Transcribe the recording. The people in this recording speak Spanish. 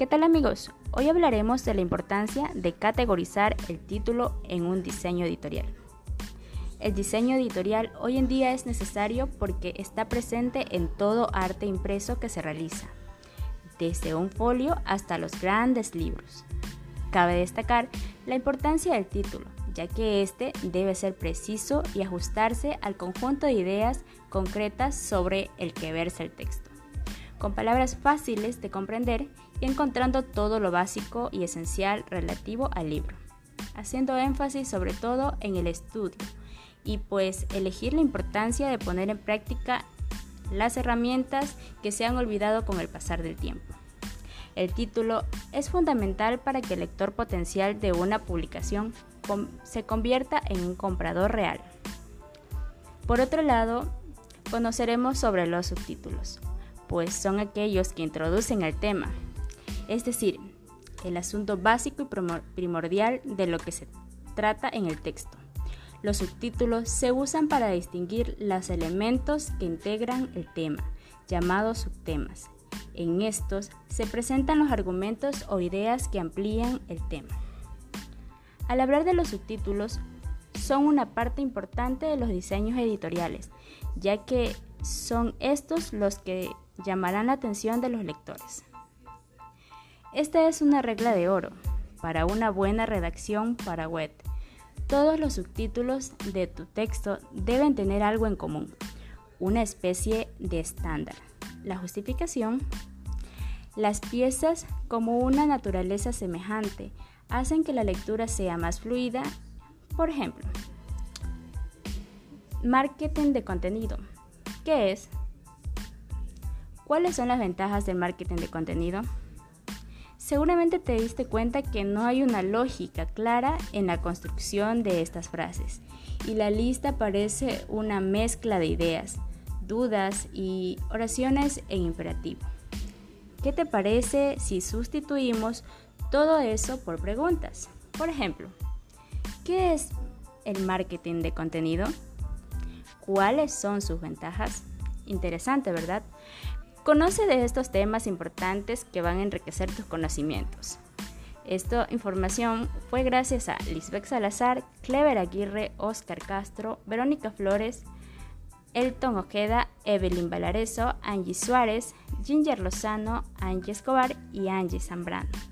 ¿Qué tal amigos? Hoy hablaremos de la importancia de categorizar el título en un diseño editorial. El diseño editorial hoy en día es necesario porque está presente en todo arte impreso que se realiza, desde un folio hasta los grandes libros. Cabe destacar la importancia del título, ya que éste debe ser preciso y ajustarse al conjunto de ideas concretas sobre el que versa el texto, con palabras fáciles de comprender y encontrando todo lo básico y esencial relativo al libro, haciendo énfasis sobre todo en el estudio y pues elegir la importancia de poner en práctica las herramientas que se han olvidado con el pasar del tiempo. El título es fundamental para que el lector potencial de una publicación se convierta en un comprador real. Por otro lado, conoceremos sobre los subtítulos, pues son aquellos que introducen el tema, es decir, el asunto básico y primordial de lo que se trata en el texto. Los subtítulos se usan para distinguir los elementos que integran el tema, llamados subtemas. En estos se presentan los argumentos o ideas que amplían el tema. Al hablar de los subtítulos, son una parte importante de los diseños editoriales, ya que son estos los que llamarán la atención de los lectores. Esta es una regla de oro para una buena redacción para web todos los subtítulos de tu texto deben tener algo en común, una especie de estándar. La justificación. Las piezas, como una naturaleza semejante, hacen que la lectura sea más fluida. Por ejemplo, marketing de contenido. ¿Qué es? ¿Cuáles son las ventajas del marketing de contenido? Seguramente te diste cuenta que no hay una lógica clara en la construcción de estas frases y la lista parece una mezcla de ideas, dudas y oraciones en imperativo. ¿Qué te parece si sustituimos todo eso por preguntas? Por ejemplo, ¿qué es el marketing de contenido? ¿Cuáles son sus ventajas? Interesante, ¿verdad? Conoce de estos temas importantes que van a enriquecer tus conocimientos. Esta información fue gracias a Lisbeth Salazar, Clever Aguirre, Oscar Castro, Verónica Flores, Elton Ojeda, Evelyn Valareso, Angie Suárez, Ginger Lozano, Angie Escobar y Angie Zambrano.